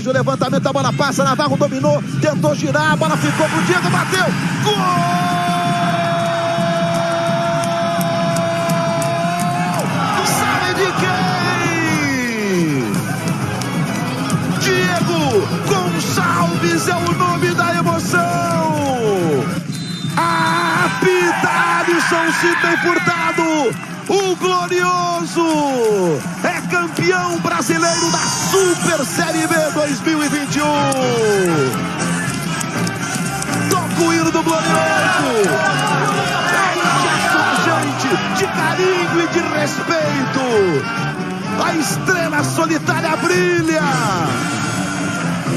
Veja o levantamento, a bola passa, Navarro dominou, tentou girar, a bola ficou pro Diego, bateu. Gol! Gonçalves é o nome da emoção. Apita Alisson Sidney Furtado, o glorioso, é campeão brasileiro da Super Série B 2021. Toca o hino do glorioso. gente, de carinho e de respeito. A estrela solitária brilha.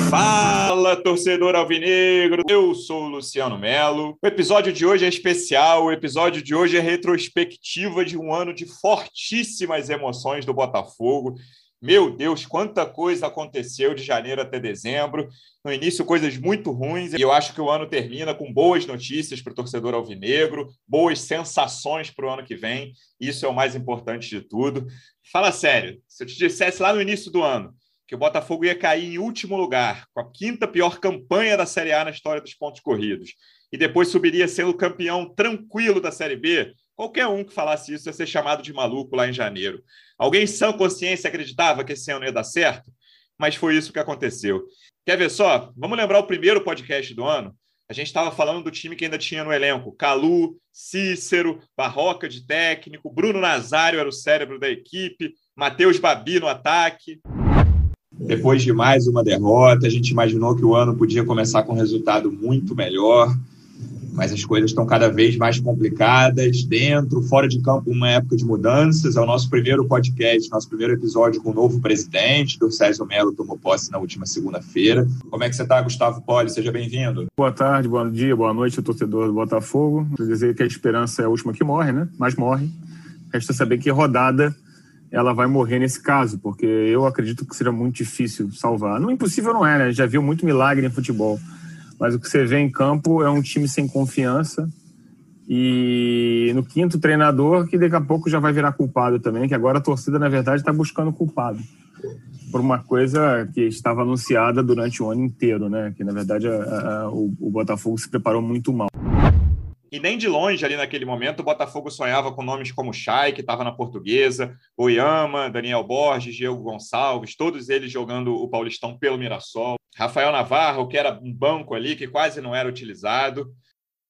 Fala, torcedor alvinegro! Eu sou o Luciano Melo. O episódio de hoje é especial, o episódio de hoje é retrospectiva de um ano de fortíssimas emoções do Botafogo. Meu Deus, quanta coisa aconteceu de janeiro até dezembro. No início, coisas muito ruins, e eu acho que o ano termina com boas notícias para o torcedor alvinegro, boas sensações para o ano que vem. Isso é o mais importante de tudo. Fala sério, se eu te dissesse lá no início do ano que o Botafogo ia cair em último lugar, com a quinta pior campanha da Série A na história dos pontos corridos, e depois subiria sendo campeão tranquilo da Série B, qualquer um que falasse isso ia ser chamado de maluco lá em janeiro. Alguém sã consciência acreditava que esse ano ia dar certo? Mas foi isso que aconteceu. Quer ver só? Vamos lembrar o primeiro podcast do ano? A gente estava falando do time que ainda tinha no elenco: Calu, Cícero, Barroca de técnico, Bruno Nazário era o cérebro da equipe, Matheus Babi no ataque. Depois de mais uma derrota, a gente imaginou que o ano podia começar com um resultado muito melhor, mas as coisas estão cada vez mais complicadas, dentro, fora de campo, uma época de mudanças. É o nosso primeiro podcast, nosso primeiro episódio com o novo presidente, do César Melo, tomou posse na última segunda-feira. Como é que você está, Gustavo Poli? Seja bem-vindo. Boa tarde, bom dia, boa noite, torcedor do Botafogo. Quer dizer que a esperança é a última que morre, né? Mas morre. Resta saber que rodada ela vai morrer nesse caso, porque eu acredito que seria muito difícil salvar. Não impossível não é, né? Já viu muito milagre em futebol. Mas o que você vê em campo é um time sem confiança e no quinto treinador que daqui a pouco já vai virar culpado também, que agora a torcida na verdade está buscando culpado por uma coisa que estava anunciada durante o ano inteiro, né? Que na verdade a, a, o, o Botafogo se preparou muito mal. E nem de longe, ali naquele momento, o Botafogo sonhava com nomes como Chay, que estava na portuguesa, Oyama, Daniel Borges, Diego Gonçalves, todos eles jogando o Paulistão pelo Mirassol. Rafael Navarro, que era um banco ali que quase não era utilizado.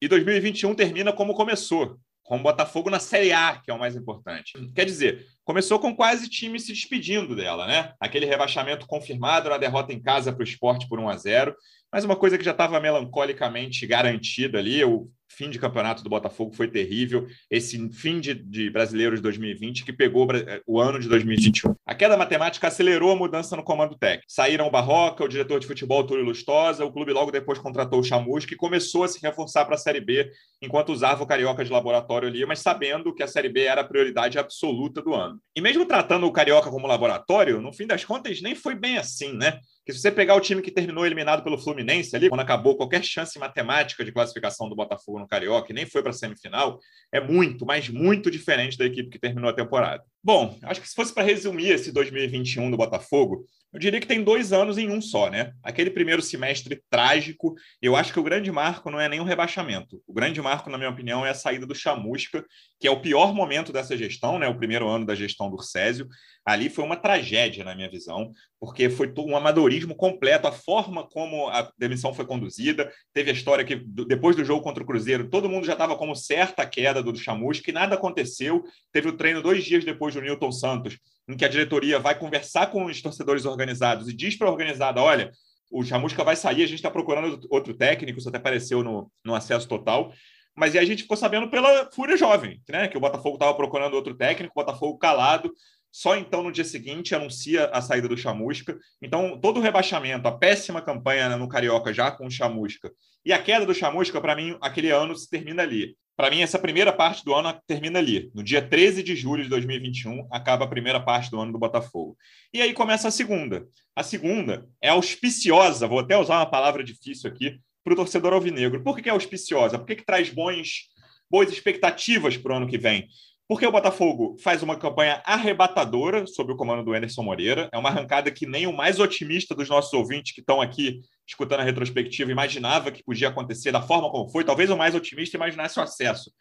E 2021 termina como começou, com o Botafogo na Série A, que é o mais importante. Quer dizer, começou com quase time se despedindo dela, né? Aquele rebaixamento confirmado na derrota em casa para o esporte por 1 a 0 mas uma coisa que já estava melancolicamente garantida ali, o fim de campeonato do Botafogo foi terrível. Esse fim de, de brasileiros de 2020 que pegou o ano de 2021. A queda matemática acelerou a mudança no comando técnico. Saíram o Barroca, o diretor de futebol Túlio Lustosa, o clube logo depois contratou o Chamusca e começou a se reforçar para a Série B, enquanto usava o Carioca de laboratório ali, mas sabendo que a Série B era a prioridade absoluta do ano. E mesmo tratando o Carioca como laboratório, no fim das contas nem foi bem assim, né? Que se você pegar o time que terminou eliminado pelo Fluminense ali, quando acabou qualquer chance matemática de classificação do Botafogo no Carioca e nem foi para a semifinal, é muito, mas muito diferente da equipe que terminou a temporada. Bom, acho que se fosse para resumir esse 2021 do Botafogo, eu diria que tem dois anos em um só, né? Aquele primeiro semestre trágico, eu acho que o grande marco não é nem o rebaixamento. O grande marco, na minha opinião, é a saída do Chamusca, que é o pior momento dessa gestão, né? O primeiro ano da gestão do Césio. Ali foi uma tragédia, na minha visão, porque foi um amadorismo completo, a forma como a demissão foi conduzida. Teve a história que, depois do jogo contra o Cruzeiro, todo mundo já estava como certa a queda do Chamusca, e nada aconteceu. Teve o treino dois dias depois do Newton Santos, em que a diretoria vai conversar com os torcedores organizados e diz para a organizada: olha, o Chamusca vai sair, a gente está procurando outro técnico, isso até apareceu no, no acesso total. Mas a gente ficou sabendo pela Fúria Jovem, né? Que o Botafogo estava procurando outro técnico, o Botafogo calado. Só então no dia seguinte anuncia a saída do Chamusca. Então, todo o rebaixamento, a péssima campanha no Carioca já com o Chamusca e a queda do Chamusca, para mim, aquele ano se termina ali. Para mim, essa primeira parte do ano termina ali. No dia 13 de julho de 2021, acaba a primeira parte do ano do Botafogo. E aí começa a segunda. A segunda é auspiciosa, vou até usar uma palavra difícil aqui, para o torcedor alvinegro. Por que é auspiciosa? Por que, que traz bons, boas expectativas para o ano que vem? Porque o Botafogo faz uma campanha arrebatadora sob o comando do Anderson Moreira. É uma arrancada que nem o mais otimista dos nossos ouvintes que estão aqui escutando a retrospectiva imaginava que podia acontecer da forma como foi. Talvez o mais otimista imaginasse o acesso.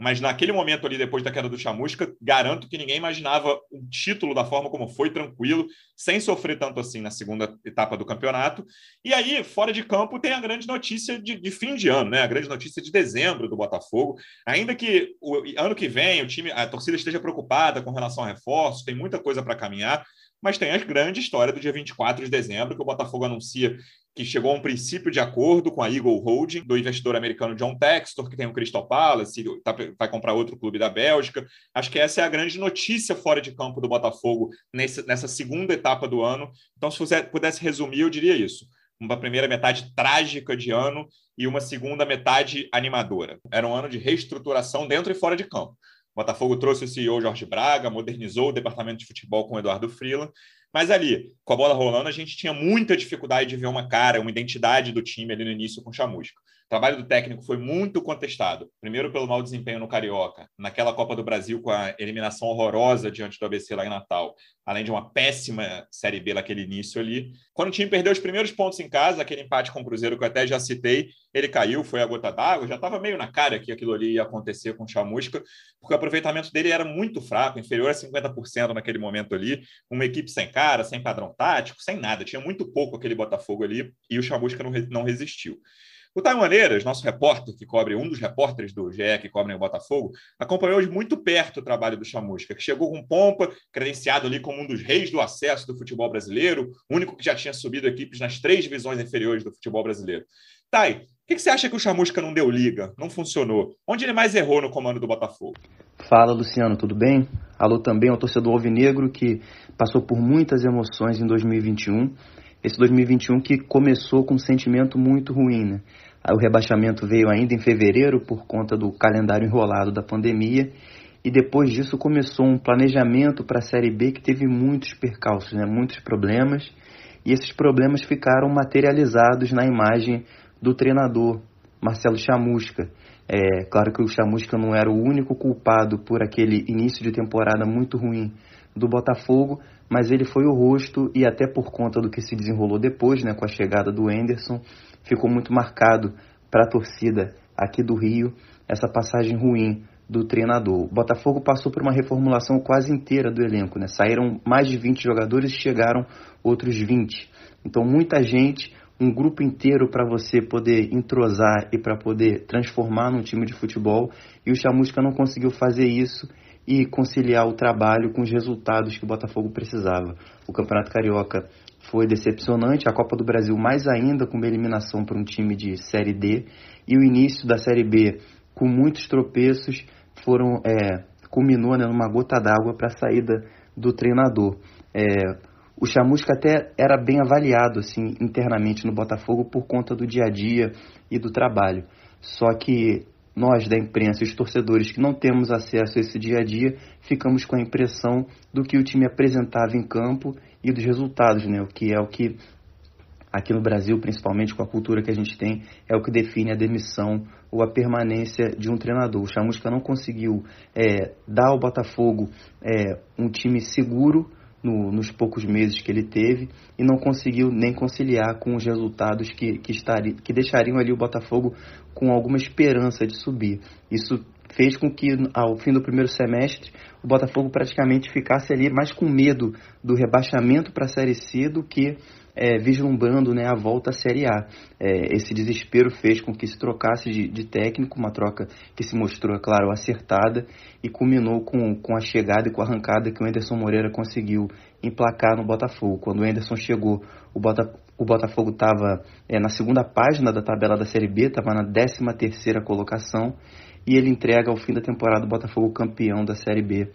Mas naquele momento ali, depois da queda do Chamusca, garanto que ninguém imaginava o título da forma como foi, tranquilo, sem sofrer tanto assim na segunda etapa do campeonato. E aí, fora de campo, tem a grande notícia de, de fim de ano, né? A grande notícia de dezembro do Botafogo. Ainda que o ano que vem o time, a torcida esteja preocupada com relação a reforços, tem muita coisa para caminhar mas tem a grande história do dia 24 de dezembro, que o Botafogo anuncia que chegou a um princípio de acordo com a Eagle Holding, do investidor americano John Textor, que tem o Crystal Palace, tá, vai comprar outro clube da Bélgica. Acho que essa é a grande notícia fora de campo do Botafogo nessa segunda etapa do ano. Então, se você pudesse resumir, eu diria isso. Uma primeira metade trágica de ano e uma segunda metade animadora. Era um ano de reestruturação dentro e fora de campo. Botafogo trouxe o CEO Jorge Braga, modernizou o departamento de futebol com o Eduardo Frila, mas ali, com a bola rolando, a gente tinha muita dificuldade de ver uma cara, uma identidade do time ali no início com o Chamusca. O trabalho do técnico foi muito contestado. Primeiro pelo mau desempenho no Carioca, naquela Copa do Brasil com a eliminação horrorosa diante do ABC lá em Natal, além de uma péssima Série B naquele início ali. Quando o time perdeu os primeiros pontos em casa, aquele empate com o Cruzeiro que eu até já citei, ele caiu, foi a gota d'água, já estava meio na cara que aquilo ali ia acontecer com o Chamusca, porque o aproveitamento dele era muito fraco, inferior a 50% naquele momento ali, uma equipe sem cara, sem padrão tático, sem nada, tinha muito pouco aquele Botafogo ali e o Chamusca não, não resistiu. O Taio Maneiras, nosso repórter que cobre, um dos repórteres do GE que cobrem o Botafogo, acompanhou de muito perto o trabalho do Chamusca, que chegou com pompa, credenciado ali como um dos reis do acesso do futebol brasileiro, único que já tinha subido equipes nas três divisões inferiores do futebol brasileiro. Tai, o que, você acha que o Chamusca não deu liga, não funcionou? Onde ele mais errou no comando do Botafogo? Fala, Luciano, tudo bem? Alô também ao torcedor alvinegro que passou por muitas emoções em 2021 esse 2021 que começou com um sentimento muito ruim. Né? O rebaixamento veio ainda em fevereiro por conta do calendário enrolado da pandemia e depois disso começou um planejamento para a Série B que teve muitos percalços, né? muitos problemas e esses problemas ficaram materializados na imagem do treinador Marcelo Chamusca. É claro que o Chamusca não era o único culpado por aquele início de temporada muito ruim do Botafogo, mas ele foi o rosto e até por conta do que se desenrolou depois, né, com a chegada do Enderson, ficou muito marcado para a torcida aqui do Rio essa passagem ruim do treinador. O Botafogo passou por uma reformulação quase inteira do elenco, né? Saíram mais de 20 jogadores e chegaram outros 20. Então muita gente, um grupo inteiro para você poder entrosar e para poder transformar num time de futebol, e o Chamusca não conseguiu fazer isso e conciliar o trabalho com os resultados que o Botafogo precisava. O Campeonato Carioca foi decepcionante, a Copa do Brasil mais ainda com uma eliminação para um time de Série D e o início da Série B com muitos tropeços foram é, culminou né, numa gota d'água para a saída do treinador. É, o Chamusca até era bem avaliado assim internamente no Botafogo por conta do dia a dia e do trabalho. Só que nós da imprensa, os torcedores que não temos acesso a esse dia a dia, ficamos com a impressão do que o time apresentava em campo e dos resultados, né? O que é o que aqui no Brasil, principalmente com a cultura que a gente tem, é o que define a demissão ou a permanência de um treinador. O Chamusca não conseguiu é, dar ao Botafogo é, um time seguro no, nos poucos meses que ele teve e não conseguiu nem conciliar com os resultados que, que, estari, que deixariam ali o Botafogo com alguma esperança de subir. Isso fez com que, ao fim do primeiro semestre, o Botafogo praticamente ficasse ali mais com medo do rebaixamento para a Série C do que é, vislumbrando né, a volta à Série A. É, esse desespero fez com que se trocasse de, de, técnico, uma troca que se mostrou, é claro, acertada e culminou com, com a chegada e com a arrancada que o Anderson Moreira conseguiu emplacar no Botafogo. Quando o Anderson chegou, o, Bota, o Botafogo estava é, na segunda página da tabela da Série B, estava na 13 terceira colocação e ele entrega ao fim da temporada o Botafogo campeão da Série B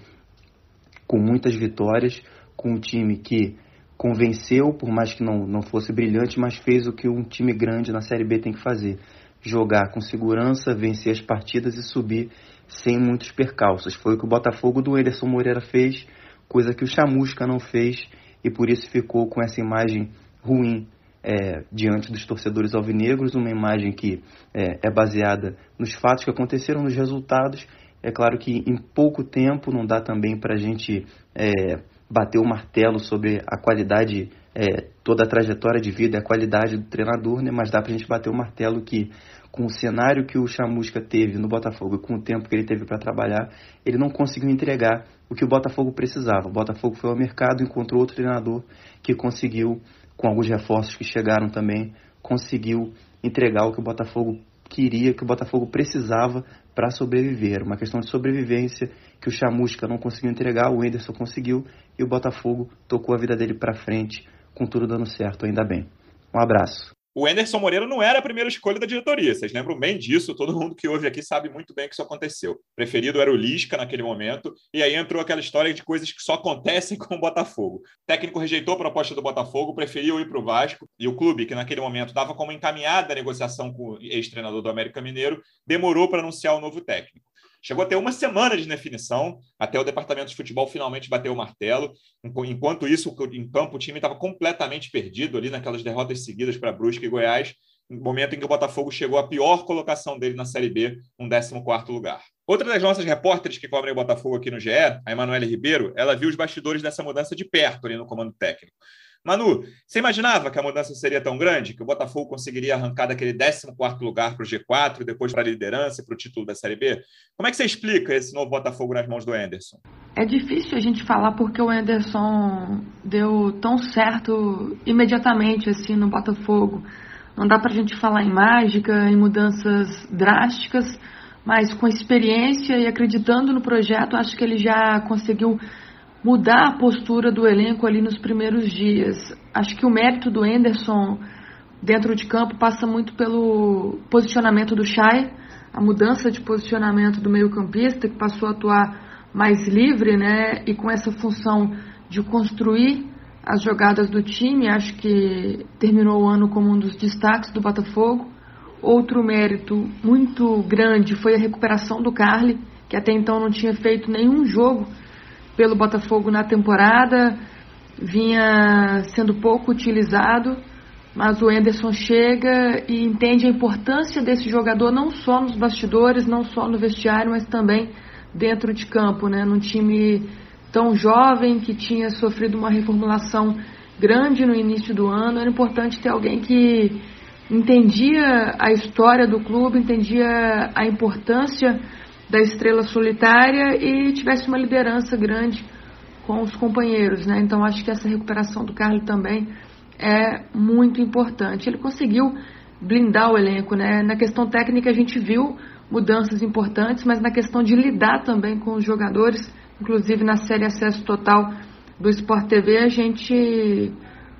com muitas vitórias, com um time que convenceu, por mais que não, não fosse brilhante, mas fez o que um time grande na Série B tem que fazer: jogar com segurança, vencer as partidas e subir sem muitos percalços. Foi o que o Botafogo do Ederson Moreira fez, coisa que o Chamusca não fez e por isso ficou com essa imagem ruim é, diante dos torcedores alvinegros, uma imagem que é, é baseada nos fatos que aconteceram, nos resultados É claro que em pouco tempo não dá também para a gente é, bater o martelo sobre a qualidade, é, toda a trajetória de vida, a qualidade do treinador, né? mas dá para a gente bater o martelo que com o cenário que o Chamusca teve no Botafogo e com o tempo que ele teve para trabalhar, ele não conseguiu entregar o que o Botafogo precisava. O Botafogo foi ao mercado, encontrou outro treinador que conseguiu, com alguns reforços que chegaram também, conseguiu entregar o que o Botafogo queria, que o Botafogo precisava para sobreviver. Uma questão de sobrevivência que o Chamusca não conseguiu entregar, o Enderson conseguiu e o Botafogo tocou a vida dele para frente, com tudo dando certo, ainda bem. Um abraço o Anderson Moreira não era a primeira escolha da diretoria. Vocês lembram bem disso? Todo mundo que ouve aqui sabe muito bem que isso aconteceu. Preferido era o Lisca naquele momento, e aí entrou aquela história de coisas que só acontecem com o Botafogo. O técnico rejeitou a proposta do Botafogo, preferiu ir para o Vasco, e o clube, que naquele momento dava como encaminhada a negociação com o ex-treinador do América Mineiro, demorou para anunciar o novo técnico. Chegou a ter uma semana de definição, até o departamento de futebol finalmente bater o martelo. Enquanto isso, em campo, o time estava completamente perdido ali naquelas derrotas seguidas para Brusque e Goiás, no momento em que o Botafogo chegou à pior colocação dele na Série B, um 14 lugar. Outra das nossas repórteres que cobrem o Botafogo aqui no GE, a Emanuele Ribeiro, ela viu os bastidores dessa mudança de perto ali no comando técnico. Manu, você imaginava que a mudança seria tão grande, que o Botafogo conseguiria arrancar daquele 14 lugar para o G4 e depois para a liderança e para o título da Série B? Como é que você explica esse novo Botafogo nas mãos do Anderson? É difícil a gente falar porque o Anderson deu tão certo imediatamente assim no Botafogo. Não dá para a gente falar em mágica, em mudanças drásticas, mas com experiência e acreditando no projeto, acho que ele já conseguiu mudar a postura do elenco ali nos primeiros dias. Acho que o mérito do Enderson dentro de campo passa muito pelo posicionamento do Chay, a mudança de posicionamento do meio-campista, que passou a atuar mais livre, né? E com essa função de construir as jogadas do time, acho que terminou o ano como um dos destaques do Botafogo. Outro mérito muito grande foi a recuperação do Carly, que até então não tinha feito nenhum jogo pelo Botafogo na temporada, vinha sendo pouco utilizado, mas o Enderson chega e entende a importância desse jogador não só nos bastidores, não só no vestiário, mas também dentro de campo, né? Num time tão jovem que tinha sofrido uma reformulação grande no início do ano, era importante ter alguém que entendia a história do clube, entendia a importância da estrela solitária e tivesse uma liderança grande com os companheiros, né? Então acho que essa recuperação do Carlos também é muito importante. Ele conseguiu blindar o elenco, né? Na questão técnica a gente viu mudanças importantes, mas na questão de lidar também com os jogadores, inclusive na série Acesso Total do Sport TV, a gente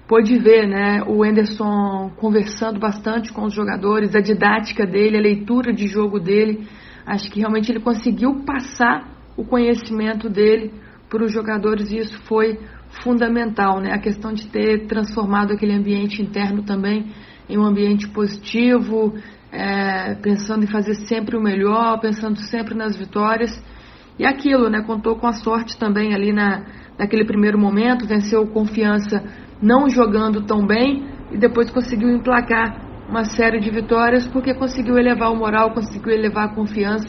pôde ver, né? O Enderson conversando bastante com os jogadores, a didática dele, a leitura de jogo dele Acho que realmente ele conseguiu passar o conhecimento dele para os jogadores e isso foi fundamental, né? A questão de ter transformado aquele ambiente interno também em um ambiente positivo, é, pensando em fazer sempre o melhor, pensando sempre nas vitórias. E aquilo, né? Contou com a sorte também ali na, naquele primeiro momento, venceu confiança não jogando tão bem e depois conseguiu emplacar uma série de vitórias porque conseguiu elevar o moral, conseguiu elevar a confiança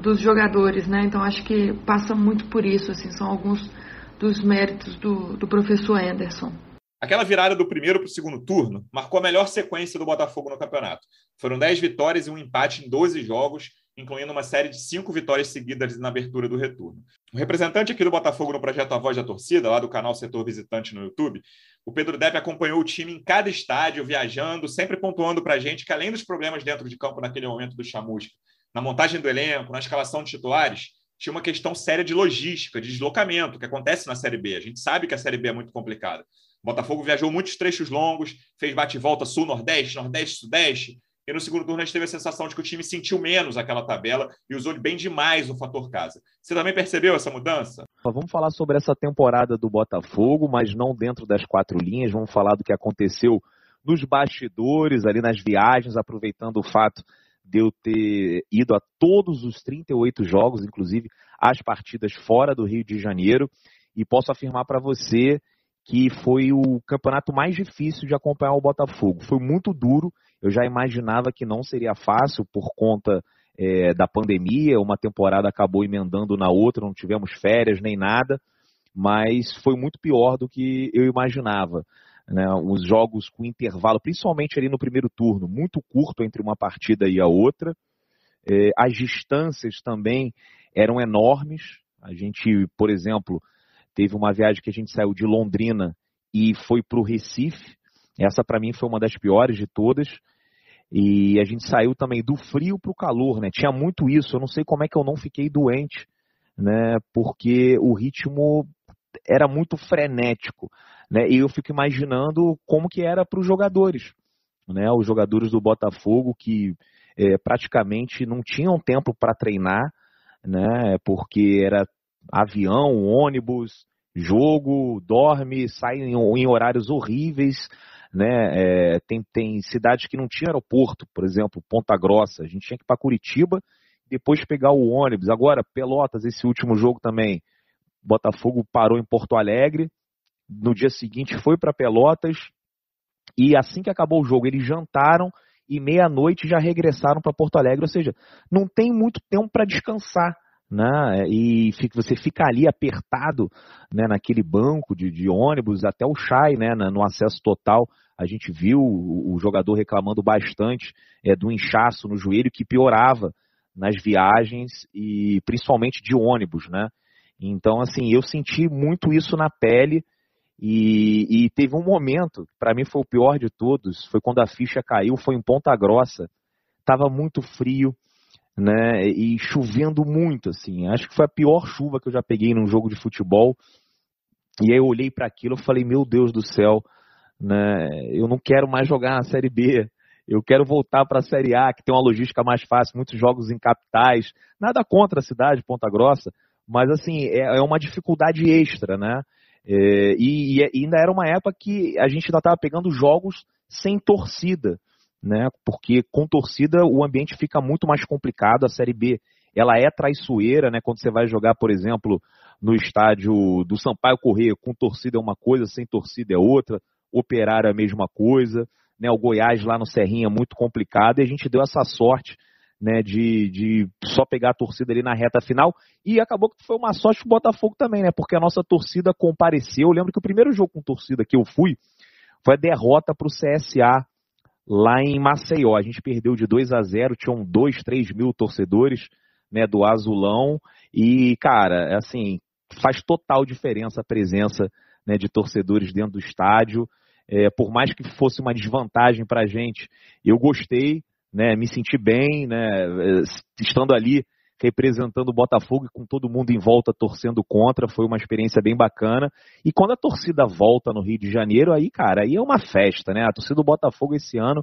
dos jogadores, né? Então acho que passa muito por isso, assim, são alguns dos méritos do, do professor Anderson. Aquela virada do primeiro para o segundo turno marcou a melhor sequência do Botafogo no campeonato. Foram 10 vitórias e um empate em 12 jogos, incluindo uma série de cinco vitórias seguidas na abertura do retorno. O representante aqui do Botafogo no projeto A Voz da Torcida, lá do canal Setor Visitante no YouTube, o Pedro Depp acompanhou o time em cada estádio, viajando, sempre pontuando para a gente que, além dos problemas dentro de campo naquele momento do chamusca, na montagem do elenco, na escalação de titulares, tinha uma questão séria de logística, de deslocamento, que acontece na Série B. A gente sabe que a Série B é muito complicada. O Botafogo viajou muitos trechos longos, fez bate-volta sul-nordeste, nordeste-sudeste, e no segundo turno a gente teve a sensação de que o time sentiu menos aquela tabela e usou bem demais o fator casa. Você também percebeu essa mudança? Vamos falar sobre essa temporada do Botafogo, mas não dentro das quatro linhas. Vamos falar do que aconteceu nos bastidores, ali nas viagens, aproveitando o fato de eu ter ido a todos os 38 jogos, inclusive as partidas fora do Rio de Janeiro, e posso afirmar para você que foi o campeonato mais difícil de acompanhar o Botafogo. Foi muito duro eu já imaginava que não seria fácil por conta é, da pandemia, uma temporada acabou emendando na outra, não tivemos férias nem nada, mas foi muito pior do que eu imaginava. Né? Os jogos com intervalo, principalmente ali no primeiro turno, muito curto entre uma partida e a outra. É, as distâncias também eram enormes. A gente, por exemplo, teve uma viagem que a gente saiu de Londrina e foi para o Recife. Essa para mim foi uma das piores de todas. E a gente saiu também do frio para o calor, né? Tinha muito isso. Eu não sei como é que eu não fiquei doente, né? Porque o ritmo era muito frenético, né? E eu fico imaginando como que era para os jogadores, né? Os jogadores do Botafogo que é, praticamente não tinham tempo para treinar, né? Porque era avião, ônibus, jogo, dorme, sai em, em horários horríveis, né? É, tem, tem cidades que não tinha aeroporto, por exemplo, Ponta Grossa. A gente tinha que ir para Curitiba, depois pegar o ônibus. Agora, Pelotas, esse último jogo também. Botafogo parou em Porto Alegre. No dia seguinte foi para Pelotas. E assim que acabou o jogo, eles jantaram e meia-noite já regressaram para Porto Alegre. Ou seja, não tem muito tempo para descansar né? E fica, você fica ali apertado, né? Naquele banco de, de ônibus até o Chai, né? No acesso total, a gente viu o, jogador reclamando bastante é, do inchaço no joelho que piorava nas viagens e principalmente de ônibus, né? Então, assim, eu senti muito isso na pele e, e teve um momento, para mim foi o pior de todos, foi quando a ficha caiu, foi em Ponta Grossa, estava muito frio, né? E chovendo muito, assim. Acho que foi a pior chuva que eu já peguei num jogo de futebol. E aí eu olhei para aquilo e falei, meu Deus do céu, né? Eu não quero mais jogar na Série B. Eu quero voltar para a Série A, que tem uma logística mais fácil, muitos jogos em capitais. Nada contra a cidade, Ponta Grossa, mas assim, é, é uma dificuldade extra, né? É, e, e, ainda era uma época que a gente ainda estava pegando jogos sem torcida né? Porque com torcida o ambiente fica muito mais complicado. A Série B ela é traiçoeira, né? Quando você vai jogar, por exemplo, no estádio do Sampaio Corrêa, com torcida é uma coisa, sem torcida é outra. Operário a mesma coisa, né? O Goiás lá no Serrinha é muito complicado e a gente deu essa sorte. Né, de, de só pegar a torcida ali na reta final. E acabou que foi uma sorte pro Botafogo também, né? Porque a nossa torcida compareceu. Eu lembro que o primeiro jogo com torcida que eu fui foi a derrota para o CSA lá em Maceió. A gente perdeu de 2 a 0, tinham 2, 3 mil torcedores né, do Azulão. E, cara, assim, faz total diferença a presença né, de torcedores dentro do estádio. É, por mais que fosse uma desvantagem para a gente, eu gostei, né, me senti bem, né, estando ali representando o Botafogo e com todo mundo em volta torcendo contra, foi uma experiência bem bacana. E quando a torcida volta no Rio de Janeiro, aí, cara, aí é uma festa, né? A torcida do Botafogo esse ano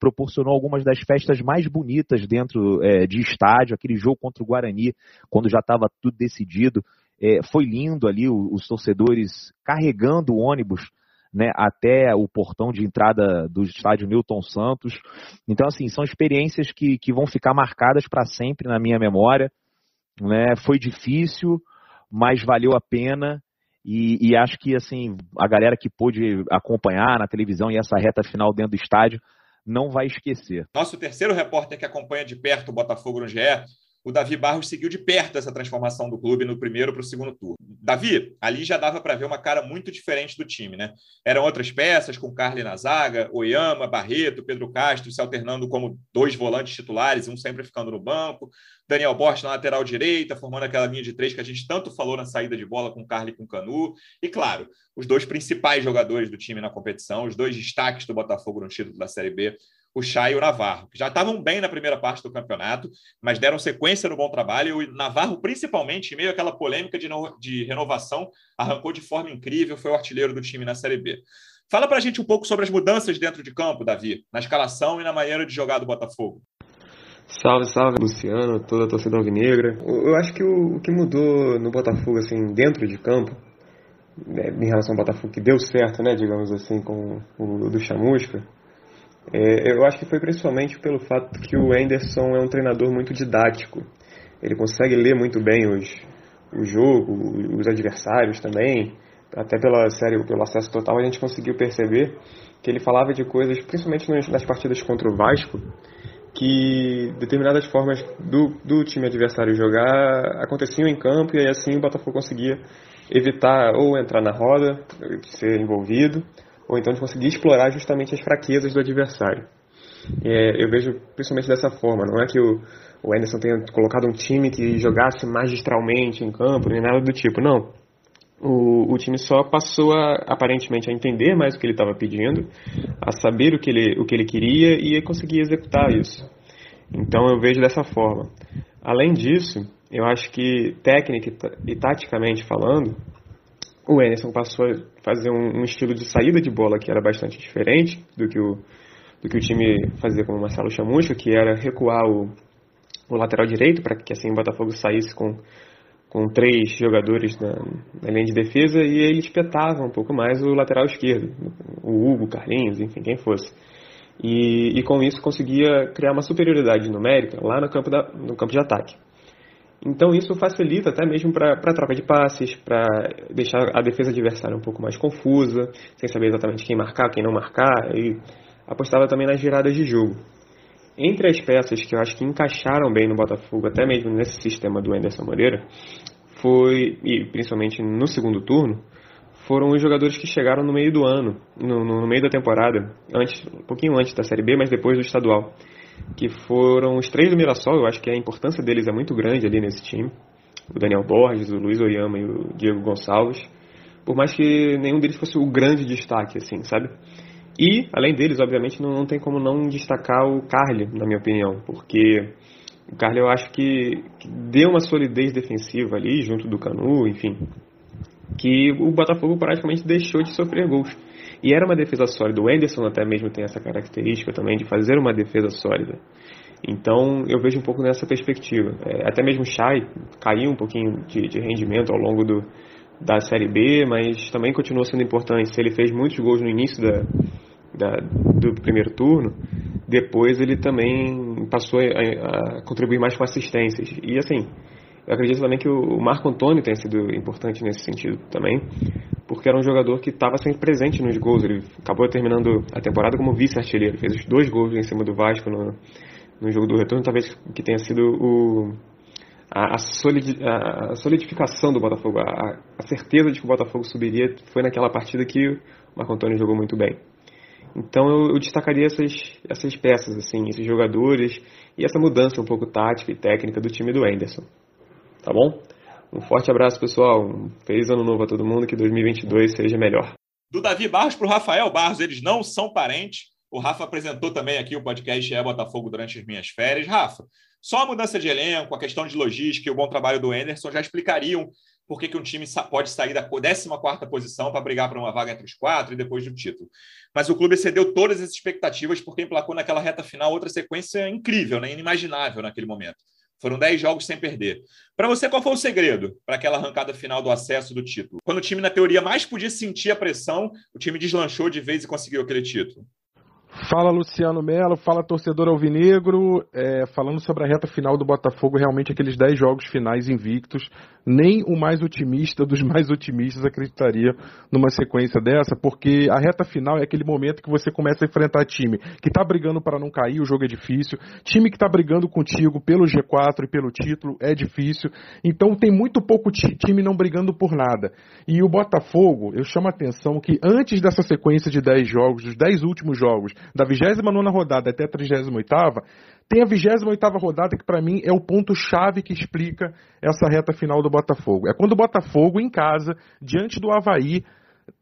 proporcionou algumas das festas mais bonitas dentro é, de estádio, aquele jogo contra o Guarani, quando já estava tudo decidido. É, foi lindo ali os torcedores carregando o ônibus né, até o portão de entrada do estádio Newton Santos. Então, assim, são experiências que, que vão ficar marcadas para sempre na minha memória. Né? Foi difícil, mas valeu a pena. E, e, acho que assim a galera que pôde acompanhar na televisão e essa reta final dentro do estádio não vai esquecer. Nosso terceiro repórter que acompanha de perto o Botafogo no GE o Davi Barros seguiu de perto essa transformação do clube no primeiro para o segundo turno. Davi, ali já dava para ver uma cara muito diferente do time, né? Eram outras peças, com Carly na zaga, Oyama, Barreto, Pedro Castro se alternando como dois volantes titulares, um sempre ficando no banco, Daniel Borges na lateral direita, formando aquela linha de três que a gente tanto falou na saída de bola com Carly e com Canu. E, claro, os dois principais jogadores do time na competição, os dois destaques do Botafogo no título da Série B, o Chay e o Navarro, que já estavam bem na primeira parte do campeonato, mas deram sequência no bom trabalho. E o Navarro, principalmente, em meio àquela polêmica de, no... de renovação, arrancou de forma incrível, foi o artilheiro do time na Série B. Fala para a gente um pouco sobre as mudanças dentro de campo, Davi, na escalação e na maneira de jogar do Botafogo. Salve, salve, Luciano, toda a torcida alvinegra. Eu acho que o, que mudou no Botafogo, assim, dentro de campo, né, em relação ao Botafogo, que deu certo, né, digamos assim, com o do Chamusca, eu acho que foi principalmente pelo fato que o Anderson é um treinador muito didático. Ele consegue ler muito bem os, o jogo, os adversários também. Até pela série, pelo acesso total, a gente conseguiu perceber que ele falava de coisas, principalmente nas partidas contra o Vasco, que determinadas formas do, do time adversário jogar aconteciam em campo e assim o Botafogo conseguia evitar ou entrar na roda, ser envolvido, ou então de conseguir explorar justamente as fraquezas do adversário. É, eu vejo principalmente dessa forma, não é que o, o Anderson tenha colocado um time que jogasse magistralmente em campo, nem nada do tipo, não. O, o time só passou a, aparentemente a entender mais o que ele estava pedindo, a saber o que, ele, o que ele queria e a conseguir executar isso. Então eu vejo dessa forma. Além disso, eu acho que técnica e taticamente falando, o Emerson passou a fazer um, um, estilo de saída de bola que era bastante diferente do que o, do que o time fazia com o Marcelo Chamusca, que era recuar o, o lateral direito para que assim o Botafogo saísse com, com três jogadores na, na, linha de defesa e ele espetava um pouco mais o lateral esquerdo, o Hugo, Carlinhos, enfim, quem fosse. E, e com isso conseguia criar uma superioridade numérica lá no campo, da, no campo de ataque. Então isso facilita até mesmo para a troca de passes, para deixar a defesa adversária um pouco mais confusa, sem saber exatamente quem marcar, quem não marcar, e apostava também nas viradas de jogo. Entre as peças que eu acho que encaixaram bem no Botafogo, até mesmo nesse sistema do Anderson Moreira, foi, e principalmente no segundo turno, foram os jogadores que chegaram no meio do ano, no, no meio da temporada, antes, um pouquinho antes da Série B, mas depois do estadual que foram os três do Mirassol. Eu acho que a importância deles é muito grande ali nesse time. O Daniel Borges, o Luiz Oyama e o Diego Gonçalves. Por mais que nenhum deles fosse o grande destaque, assim, sabe? E, além deles, obviamente, não, não tem como não destacar o Carly, na minha opinião, porque o Carly eu acho que, que deu uma solidez defensiva ali, junto do Canu, enfim, que o Botafogo praticamente deixou de sofrer gols. E era uma defesa sólida. O Anderson até mesmo tem essa característica também de fazer uma defesa sólida. Então eu vejo um pouco nessa perspectiva. É, até mesmo o Chay caiu um pouquinho de, de, rendimento ao longo do, da Série B, mas também continuou sendo importante. Se ele fez muitos gols no início da, da, do primeiro turno, depois ele também passou a, a, contribuir mais com assistências. E assim, eu acredito também que o Marco Antônio tenha sido importante nesse sentido também, porque era um jogador que estava sempre presente nos gols. Ele acabou terminando a temporada como vice-artilheiro, fez os dois gols em cima do Vasco no, no jogo do retorno, talvez que tenha sido o, a, a, solid, a, solidificação do Botafogo, a, a, certeza de que o Botafogo subiria foi naquela partida que o Marco Antônio jogou muito bem. Então eu, eu destacaria essas, essas peças, assim, esses jogadores e essa mudança um pouco tática e técnica do time do Anderson. Tá bom? Um forte abraço, pessoal. Um feliz ano novo a todo mundo. Que 2022 seja melhor. Do Davi Barros para o Rafael Barros, eles não são parentes. O Rafa apresentou também aqui o podcast É Botafogo durante as minhas férias. Rafa, só a mudança de elenco, a questão de logística e o bom trabalho do Anderson já explicariam por que, que um time pode sair da 14 posição para brigar por uma vaga entre os quatro e depois do título. Mas o clube excedeu todas as expectativas porque emplacou naquela reta final outra sequência incrível, né? inimaginável naquele momento. Foram 10 jogos sem perder. Para você, qual foi o segredo para aquela arrancada final do acesso do título? Quando o time, na teoria, mais podia sentir a pressão, o time deslanchou de vez e conseguiu aquele título. Fala Luciano Melo, fala torcedor alvinegro, é, falando sobre a reta final do Botafogo, realmente aqueles 10 jogos finais invictos, nem o mais otimista dos mais otimistas acreditaria numa sequência dessa, porque a reta final é aquele momento que você começa a enfrentar time que está brigando para não cair, o jogo é difícil, time que está brigando contigo pelo G4 e pelo título é difícil, então tem muito pouco time não brigando por nada. E o Botafogo, eu chamo a atenção que antes dessa sequência de 10 jogos, dos 10 últimos jogos, da 29 rodada até a 38 tem a 28 rodada que para mim é o ponto chave que explica essa reta final do Botafogo. É quando o Botafogo em casa, diante do Havaí,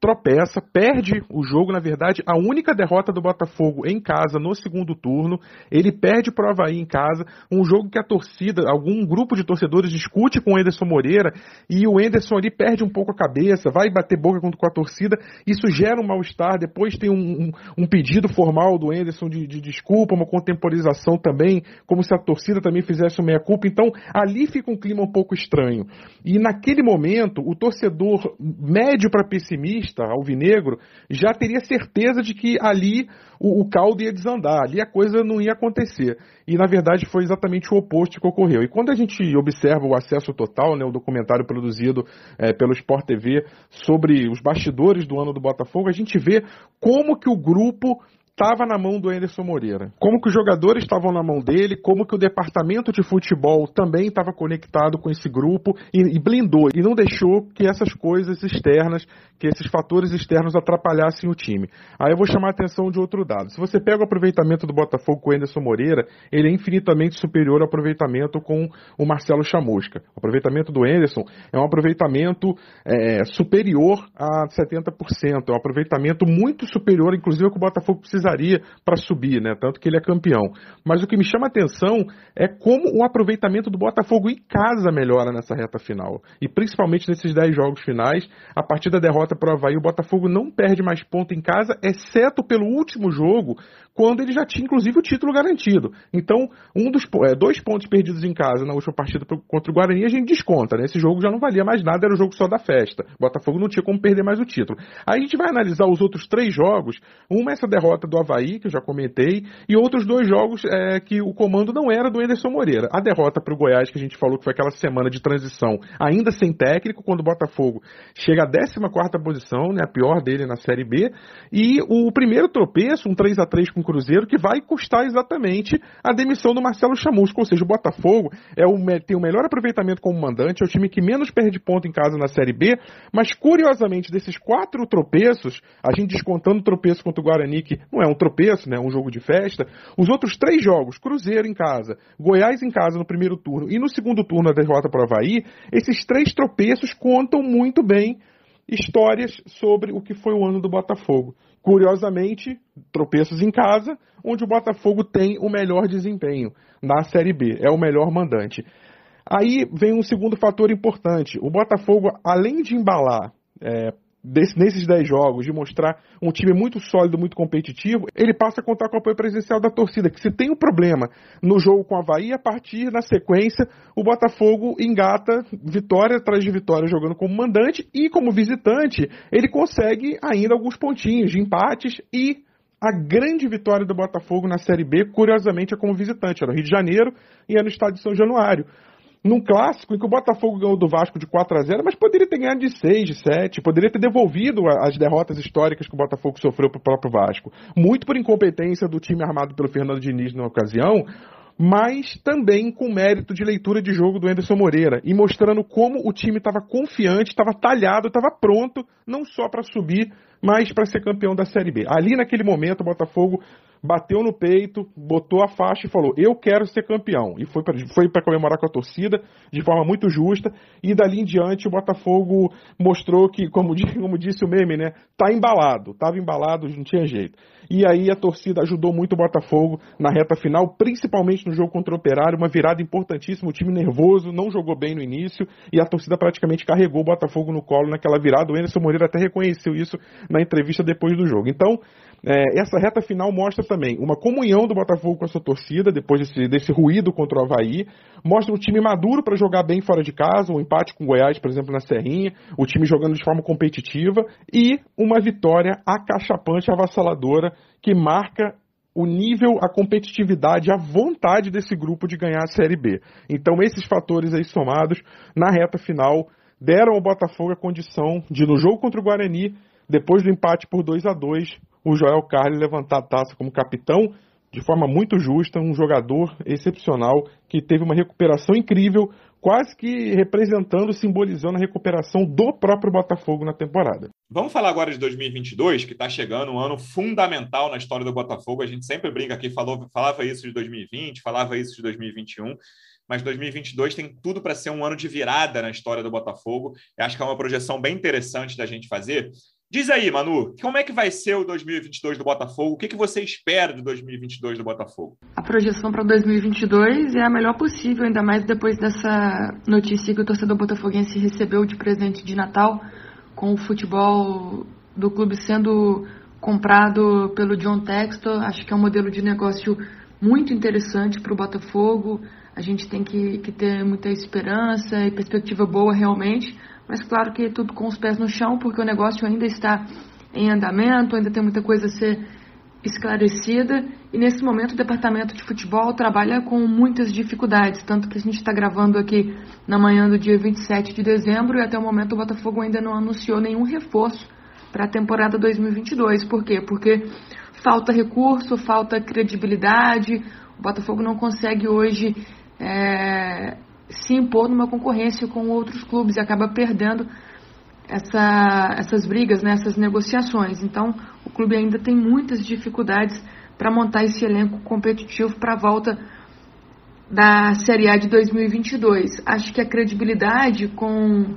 tropeça, perde o jogo, na verdade, a única derrota do Botafogo em casa no segundo turno. Ele perde para o Havaí em casa, um jogo que a torcida, algum grupo de torcedores discute com o Enderson Moreira e o Enderson ali perde um pouco a cabeça, vai bater boca com a torcida, isso gera um mal-estar. Depois tem um, um, um, pedido formal do Enderson de, de desculpa, uma contemporização também, como se a torcida também fizesse uma meia-culpa. Então ali fica um clima um pouco estranho. E naquele momento, o torcedor médio para pessimista alvinegro, já teria certeza de que ali o, o caldo ia desandar, ali a coisa não ia acontecer. E na verdade foi exatamente o oposto que ocorreu. E quando a gente observa o acesso total, né, o documentário produzido é, pelo Sport TV sobre os bastidores do ano do Botafogo, a gente vê como que o grupo estava na mão do Anderson Moreira. Como que os jogadores estavam na mão dele, como que o departamento de futebol também estava conectado com esse grupo e, e, blindou e não deixou que essas coisas externas, que esses fatores externos atrapalhassem o time. Aí eu vou chamar a atenção de outro dado. Se você pega o aproveitamento do Botafogo com o Anderson Moreira, ele é infinitamente superior ao aproveitamento com o Marcelo Chamusca. O aproveitamento do Anderson é um aproveitamento é, superior a 70%, é um aproveitamento muito superior, inclusive, ao que o Botafogo precisaria para subir, né? Tanto que ele é campeão. Mas o que me chama a atenção é como o aproveitamento do Botafogo em casa melhora nessa reta final. E principalmente nesses 10 jogos finais, a partir da derrota para o Havaí, o Botafogo não perde mais ponto em casa, exceto pelo último jogo, quando ele já tinha inclusive o título garantido. Então, um dos é, dois pontos perdidos em casa na última partida contra o Guarani a gente desconta, né? Esse jogo já não valia mais nada, era o jogo só da festa. Botafogo não tinha como perder mais o título. Aí a gente vai analisar os outros três jogos, uma essa derrota do Havaí, que eu já comentei, e outros dois jogos é, que o comando não era do Anderson Moreira. A derrota para o Goiás, que a gente falou que foi aquela semana de transição, ainda sem técnico, quando o Botafogo chega à 14 posição, né, a pior dele na Série B, e o primeiro tropeço, um 3 a 3 com Cruzeiro, que vai custar exatamente a demissão do Marcelo Chamusco. Ou seja, o Botafogo é o, tem o melhor aproveitamento como mandante, é o time que menos perde ponto em casa na Série B, mas curiosamente, desses quatro tropeços, a gente descontando o tropeço contra o Guarani, que não é um tropeço, né, é um jogo de festa, os outros três jogos, Cruzeiro em casa, Goiás em casa no primeiro turno e no segundo turno a derrota para o Havaí, esses três tropeços contam muito bem histórias sobre o que foi o ano do Botafogo. Curiosamente, tropeços em casa, onde o Botafogo tem o melhor desempenho na Série B, é o melhor mandante. Aí vem um segundo fator importante. O Botafogo, além de embalar é, desse, nesses 10 jogos, de mostrar um time muito sólido, muito competitivo, ele passa a contar com o apoio presencial da torcida, que se tem um problema no jogo com a Havaí, a partir, na sequência, o Botafogo engata vitória atrás de vitória jogando como mandante e como visitante, ele consegue ainda alguns pontinhos de empates e a grande vitória do Botafogo na Série B, curiosamente, é como visitante. É no Rio de Janeiro e é no estádio de São Januário num clássico em que o Botafogo ganhou do Vasco de 4 a 0 mas poderia ter ganhado de 6, de 7, poderia ter devolvido as derrotas históricas que o Botafogo sofreu para o próprio Vasco. Muito por incompetência do time armado pelo Fernando Diniz na ocasião, mas também com mérito de leitura de jogo do Anderson Moreira e mostrando como o time estava confiante, estava talhado, estava pronto, não só para subir, mas para ser campeão da Série B. Ali naquele momento o Botafogo bateu no peito, botou a faixa e falou: Eu quero ser campeão. E foi para comemorar com a torcida de forma muito justa. E dali em diante o Botafogo mostrou que, como, como disse o meme, né? Tá embalado, tava embalado, não tinha jeito. E aí a torcida ajudou muito o Botafogo na reta final, principalmente no jogo contra o Operário, uma virada importantíssima, o time nervoso, não jogou bem no início e a torcida praticamente carregou o Botafogo no colo naquela virada. O Anderson Moreira até reconheceu isso na entrevista depois do jogo. Então, é, essa reta final mostra também uma comunhão do Botafogo com a sua torcida, depois desse, desse ruído contra o Havaí. Mostra um time maduro para jogar bem fora de casa, um empate com o Goiás, por exemplo, na Serrinha, o time jogando de forma competitiva. E uma vitória acachapante, avassaladora, que marca o nível, a competitividade, a vontade desse grupo de ganhar a Série B. Então, esses fatores aí somados, na reta final, deram ao Botafogo a condição de, no jogo contra o Guarani, depois do empate por 2 a 2 o Joel Carli levantar a taça como capitão de forma muito justa, um jogador excepcional que teve uma recuperação incrível, quase que representando, simbolizando a recuperação do próprio Botafogo na temporada. Vamos falar agora de 2022, que está chegando, um ano fundamental na história do Botafogo. A gente sempre brinca aqui, falou, falava isso de 2020, falava isso de 2021 mas 2022 tem tudo para ser um ano de virada na história do Botafogo. Eu acho que é uma projeção bem interessante da gente fazer. Diz aí, Manu, como é que vai ser o 2022 do Botafogo? O que, que você espera do 2022 do Botafogo? A projeção para 2022 é a melhor possível, ainda mais depois dessa notícia que o torcedor botafoguense recebeu de presente de Natal, com o futebol do clube sendo comprado pelo John Textor. Acho que é um modelo de negócio muito interessante para o Botafogo. A gente tem que, que ter muita esperança e perspectiva boa realmente mas claro que tudo com os pés no chão, porque o negócio ainda está em andamento, ainda tem muita coisa a ser esclarecida e nesse momento o departamento de futebol trabalha com muitas dificuldades, tanto que a gente está gravando aqui na manhã do dia 27 de dezembro e até o momento o Botafogo ainda não anunciou nenhum reforço para a temporada 2022. Por quê? Porque falta recurso, falta credibilidade. O Botafogo não consegue hoje é, se impor numa concorrência com outros clubes e acaba perdendo essa, essas brigas, né, essas negociações. Então, o clube ainda tem muitas dificuldades para montar esse elenco competitivo para a volta da Série A de 2022. Acho que a credibilidade com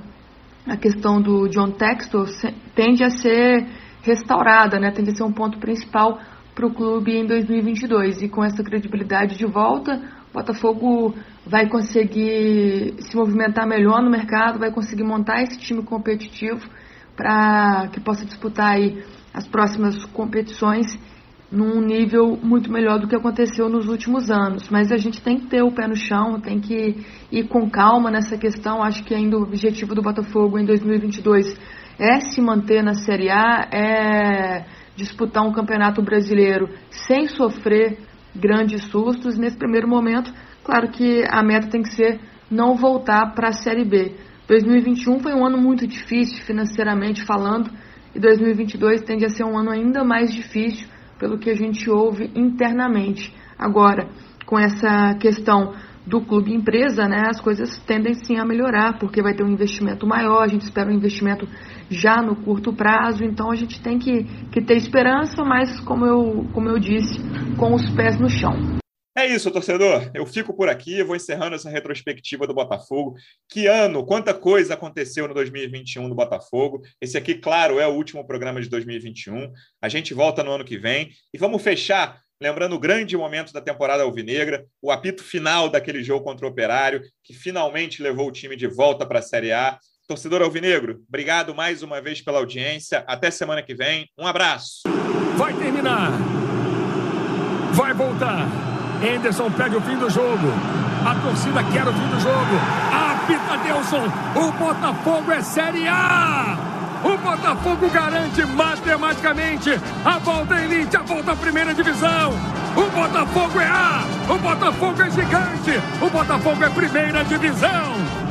a questão do John Textor tende a ser restaurada, né? tende a ser um ponto principal para o clube em 2022. E com essa credibilidade de volta, Botafogo vai conseguir se movimentar melhor no mercado, vai conseguir montar esse time competitivo para que possa disputar aí as próximas competições num nível muito melhor do que aconteceu nos últimos anos. Mas a gente tem que ter o pé no chão, tem que ir com calma nessa questão. Acho que ainda o objetivo do Botafogo em 2022 é se manter na Série A, é disputar um campeonato brasileiro sem sofrer grandes sustos. Nesse primeiro momento, claro que a meta tem que ser não voltar para a Série B. 2021 foi um ano muito difícil financeiramente falando e 2022 tende a ser um ano ainda mais difícil pelo que a gente ouve internamente. Agora, com essa questão do clube empresa, né, as coisas tendem sim a melhorar, porque vai ter um investimento maior, a gente espera um investimento já no curto prazo, então a gente tem que, que ter esperança, mas como eu, como eu disse, com os pés no chão. É isso, torcedor. Eu fico por aqui, vou encerrando essa retrospectiva do Botafogo. Que ano, quanta coisa aconteceu no 2021 do Botafogo. Esse aqui, claro, é o último programa de 2021. A gente volta no ano que vem e vamos fechar lembrando o grande momento da temporada alvinegra, o apito final daquele jogo contra o Operário, que finalmente levou o time de volta para a Série A. Torcedor alvinegro, obrigado mais uma vez pela audiência. Até semana que vem. Um abraço. Vai terminar. Vai voltar. Henderson pede o fim do jogo. A torcida quer o fim do jogo. Apita Delson. O Botafogo é Série A. O Botafogo garante matematicamente a volta elite, a volta à primeira divisão. O Botafogo é A. O Botafogo é gigante. O Botafogo é primeira divisão.